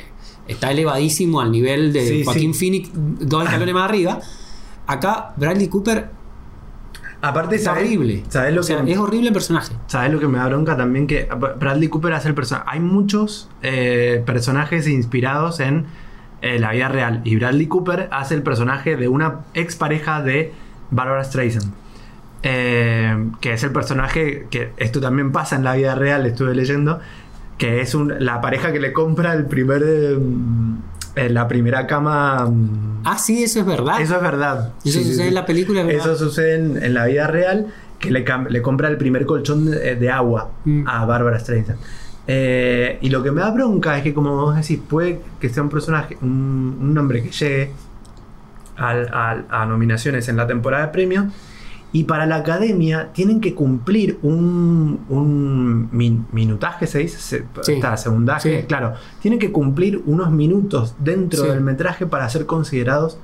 está elevadísimo al nivel de Sí, Joaquín sí. Phoenix, dos escalones más arriba. Acá Bradley Cooper Aparte, es ¿sabes, horrible. ¿sabes lo, O sea, que, es horrible el personaje. ¿sabes lo que me da bronca también? Que Bradley Cooper hace el personaje. Hay muchos eh, personajes inspirados en eh, la vida real. Y Bradley Cooper hace el personaje de una expareja de Barbara Streisand. Eh, que es el personaje que esto también pasa en la vida real, estuve leyendo. Que es un- la pareja que le compra el primer. Eh, eh, la primera cama. mm, Ah, sí, eso es verdad. Eso es verdad. Eso Sí, sucede sí. en la película, verdad. Eso sucede en, en la vida real, que le, le compra el primer colchón de, de agua Mm. a Bárbara Streisand. Eh, y lo que me da bronca es que, como vos decís, puede que sea un personaje, un, un nombre que llegue al- al- a nominaciones en la temporada de premios. Y para la academia tienen que cumplir un, un min- minutaje, se dice, se, Sí. está, segundaje, Sí. claro. Tienen que cumplir unos minutos dentro Sí. del metraje para ser considerados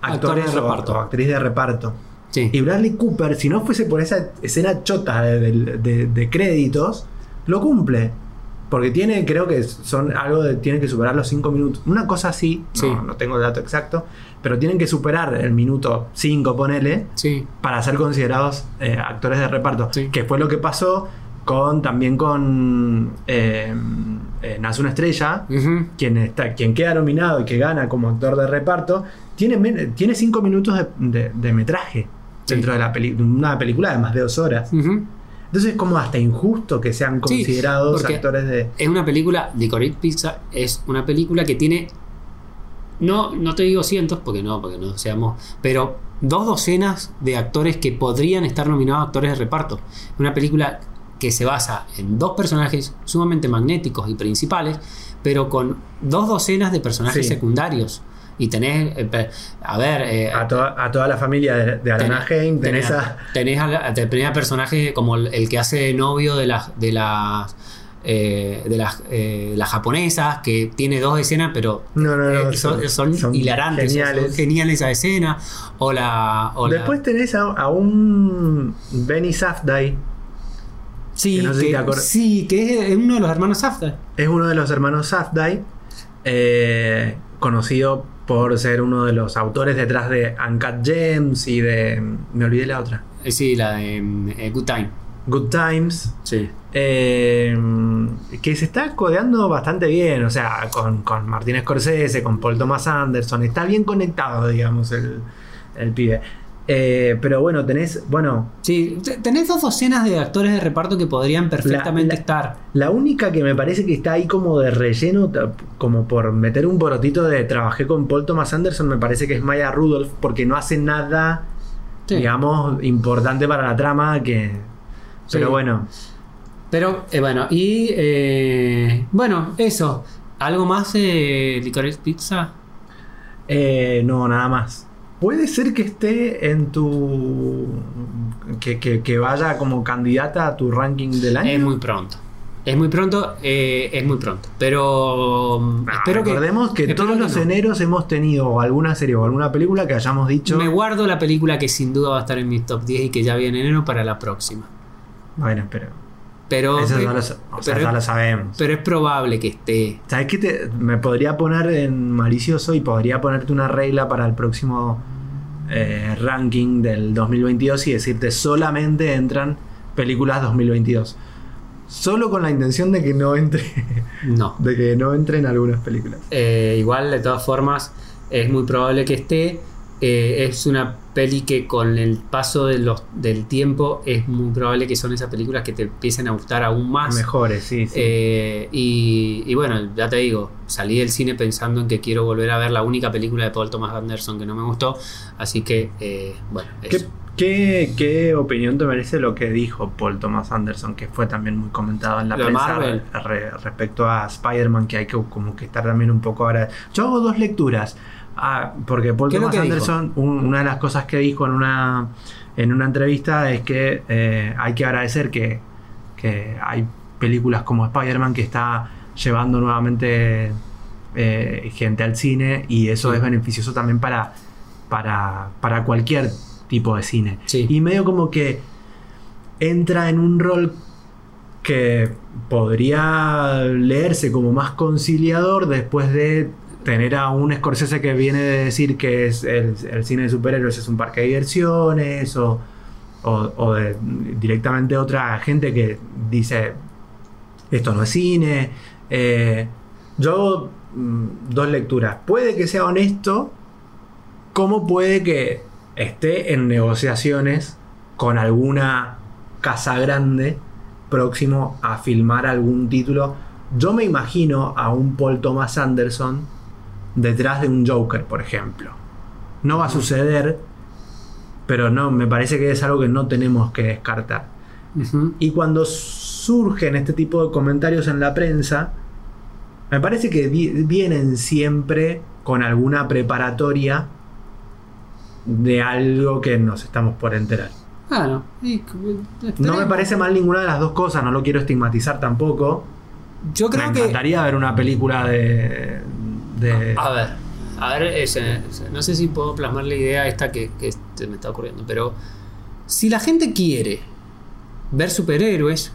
Actores de reparto. o actriz de reparto. Y Bradley Cooper, si no fuese por esa escena chota de, de- de- de créditos, lo cumple. Porque tiene, creo que son algo de. Tiene que superar los 5 minutos. Una cosa así, Sí. no, no tengo el dato exacto, pero tienen que superar el minuto 5, ponele, Sí. para ser considerados eh, actores de reparto. Sí. Que fue lo que pasó con también con eh, eh, Nace una estrella, quien, está, quien queda nominado y que gana como actor de reparto, tiene, tiene cinco minutos de, de- de metraje dentro de la peli- de una película de más de dos horas. Entonces es como hasta injusto que sean considerados actores de... Es una película, Licorice Pizza es una película que tiene, no, no te digo cientos, porque no, porque no seamos, pero dos docenas de actores que podrían estar nominados a actores de reparto. Una película que se basa en dos personajes sumamente magnéticos y principales, pero con dos docenas de personajes Sí. secundarios. Y tenés, eh, a ver, eh, A, toda- a toda la familia de, de Alana Haim, tenés a... tenés a, tenés a personajes como el, el que hace novio de las de las eh, de las, eh, las japonesas que tiene dos escenas pero No, no, no, eh, son, son son hilarantes geniales. son geniales esa escena o la, o la- Después tenés a, a un Benny Safdie, sí que sé sí que es uno de los hermanos Safdie es uno de los hermanos Safdie, eh, conocido por ser uno de los autores detrás de Uncut Gems y de... Me olvidé la otra. Eh, sí la de mm, eh, Good Time Good Times. sí eh, que se está codeando bastante bien, o sea, con, con Martin Scorsese, con Paul Thomas Anderson, está bien conectado, digamos, el, el pibe. Eh, pero bueno, tenés, bueno, sí te- tenés dos docenas de actores de reparto que podrían perfectamente la- estar la única que me parece que está ahí como de relleno, como por meter un borotito de trabajé con Paul Thomas Anderson, me parece que es Maya Rudolph, porque no hace nada, Sí. digamos, importante para la trama que... Pero Sí. bueno, Pero eh, bueno, y eh, bueno, eso. ¿Algo más de Licorice Pizza? Eh, no, nada más. Puede ser que esté en tu. Que, que- que vaya como candidata a tu ranking del año. Es muy pronto. Es muy pronto, eh, es muy pronto. Pero mm, Ah, espero que. recordemos que, espero todos que los no. eneros hemos tenido alguna serie o alguna película que hayamos dicho. Me guardo la película que sin duda va a estar en mi top 10 y que ya viene en enero para la próxima. Bueno, pero. Pero, Eso ya lo, o sea, pero- ya lo sabemos. pero es probable que esté. ¿Sabes qué? Te- me podría poner en malicioso y podría ponerte una regla para el próximo eh, ranking del 2022 y decirte solamente entran películas 2022. Solo con la intención de que no entre. No. de que no entren algunas películas. Eh, igual, de todas formas, es muy probable que esté. eh, es una peli que con el paso de los, del tiempo es muy probable que son esas películas que te empiecen a gustar aún más. Mejores, sí, sí. Eh, y, y bueno, ya te digo, salí del cine pensando en que quiero volver a ver la única película de Paul Thomas Anderson que no me gustó. Así que, eh, bueno, ¿Qué, eso. qué, qué opinión te merece lo que dijo Paul Thomas Anderson, que fue también muy comentado en la prensa re- re- respecto a Spider-Man, que hay que como que estar también un poco ahora. Yo hago dos lecturas. Ah, porque Paul ¿Qué es lo Thomas? Anderson, un- una de las cosas que dijo en una, en una entrevista es que eh, hay que agradecer que, que hay películas como Spider-Man que está llevando nuevamente eh, gente al cine y eso Sí. es beneficioso también para, para, para cualquier tipo de cine. Sí. Y medio como que entra en un rol que podría leerse como más conciliador después de tener a un Scorsese que viene de decir que es el, cine de superhéroes es un parque de diversiones o, o- directamente otra gente que dice esto no es cine. Eh, yo mm, dos lecturas. Puede que sea honesto, como puede que esté en negociaciones con alguna casa grande próximo a filmar algún título. Yo me imagino a un Paul Thomas Anderson detrás de un Joker, por ejemplo. No va a suceder, pero no, me parece que es algo que no tenemos que descartar. Y cuando surgen este tipo de comentarios en la prensa, me parece que vi- vienen siempre con alguna preparatoria de algo que nos estamos por enterar. Ah, no. Y- No me parece mal ninguna de las dos cosas, no lo quiero estigmatizar tampoco. Yo creo me que. encantaría ver una película de. A ver, a ver, ese- no sé si puedo plasmar la idea esta que, me está ocurriendo, pero si la gente quiere ver superhéroes,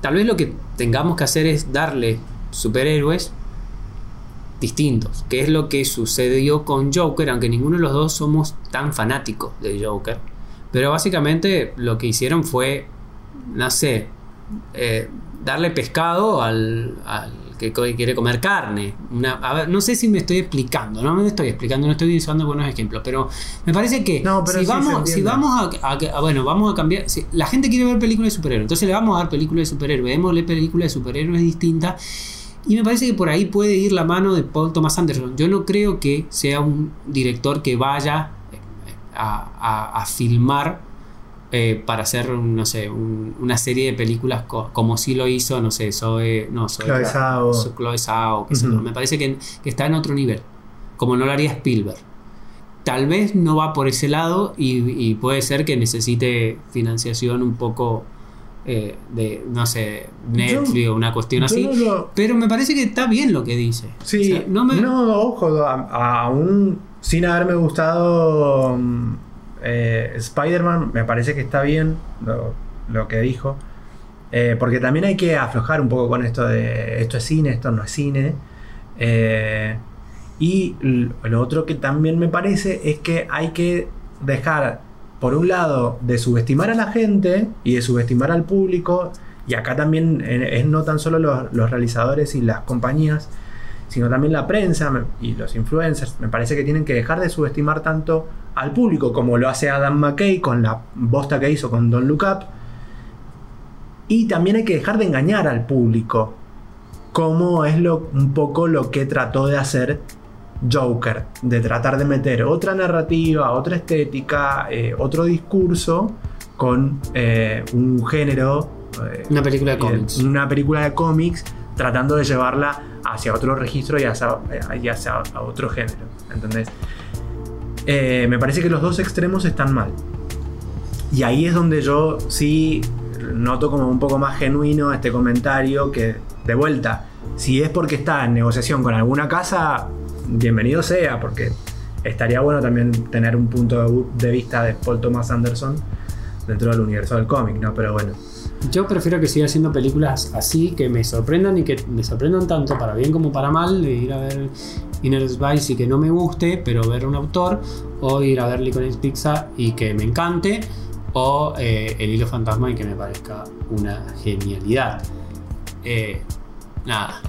tal vez lo que tengamos que hacer es darle superhéroes distintos, que es lo que sucedió con Joker, aunque ninguno de los dos somos tan fanáticos de Joker, pero básicamente lo que hicieron fue, no sé, eh, darle pescado al que quiere comer carne. Una- a ver, no sé si me estoy explicando, no me estoy explicando, no estoy usando buenos ejemplos, pero me parece que No, si, sí vamos, si vamos a, a- a- bueno, vamos a cambiar, si la gente quiere ver películas de superhéroes, entonces le vamos a dar películas de superhéroes, démosle películas de superhéroes distintas. Y me parece que por ahí puede ir la mano de Paul Thomas Anderson. Yo no creo que sea un director que vaya a, a- a filmar eh, para hacer, no sé, un- una serie de películas co- como si lo hizo, no sé, Zoe, no, Zoe Chloe. Ujú. Me parece que, que está en otro nivel, como no lo haría Spielberg. Tal vez no va por ese lado y, y puede ser que necesite financiación un poco eh, de, no sé, Netflix o una cuestión así. no lo- Pero me parece que está bien lo que dice. Sí, O sea, no me- no, ojo, aún sin haberme gustado mm, eh, Spider-Man, me parece que está bien lo, que dijo. Eh, porque también hay que aflojar un poco con esto de esto es cine, esto no es cine. Eh, y lo otro que también me parece es que hay que dejar, por un lado, de subestimar a la gente y de subestimar al público. Y acá también es no tan solo los, realizadores y las compañías, sino también la prensa y los influencers. Me parece que tienen que dejar de subestimar tanto al público como lo hace Adam McKay con la bosta que hizo con Don't Look Up. Y también hay que dejar de engañar al público, como es lo, un poco lo que trató de hacer Joker, de tratar de meter otra narrativa, otra estética, eh, otro discurso con eh, un género. eh, Una película de cómics. Una película de cómics tratando de llevarla hacia otro registro y hacia, y hacia otro género. ¿Entendés? Eh, me parece que los dos extremos están mal. Y ahí es donde yo sí noto como un poco más genuino este comentario que, de vuelta, si es porque está en negociación con alguna casa, bienvenido sea, porque estaría bueno también tener un punto de, vista de Paul Thomas Anderson dentro del universo del cómic, ¿no? Pero bueno. Yo prefiero que siga haciendo películas así, que me sorprendan y que me sorprendan tanto para bien como para mal, de ir a ver Inner Spice y que no me guste, pero ver un autor, o ir a ver Licorice Pizza y que me encante, o eh, El Hilo Fantasma y que me parezca una genialidad. Eh, nada.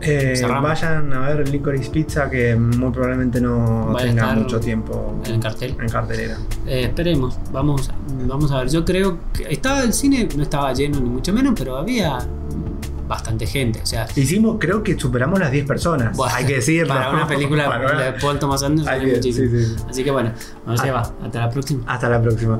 Eh, vayan a ver Licorice Pizza que muy probablemente no tenga mucho tiempo en cartel. en cartelera. Eh, esperemos, vamos, vamos a ver. Yo creo que estaba el cine, no estaba lleno ni mucho menos, pero había bastante gente. O sea, Hicimos, creo que superamos las 10 personas. bueno, hay que decirlo. Para una película Para de Paul Thomas Anderson Hay muchísimo. sí, sí, sí. Así que bueno, no se va. Hasta la próxima. Hasta la próxima.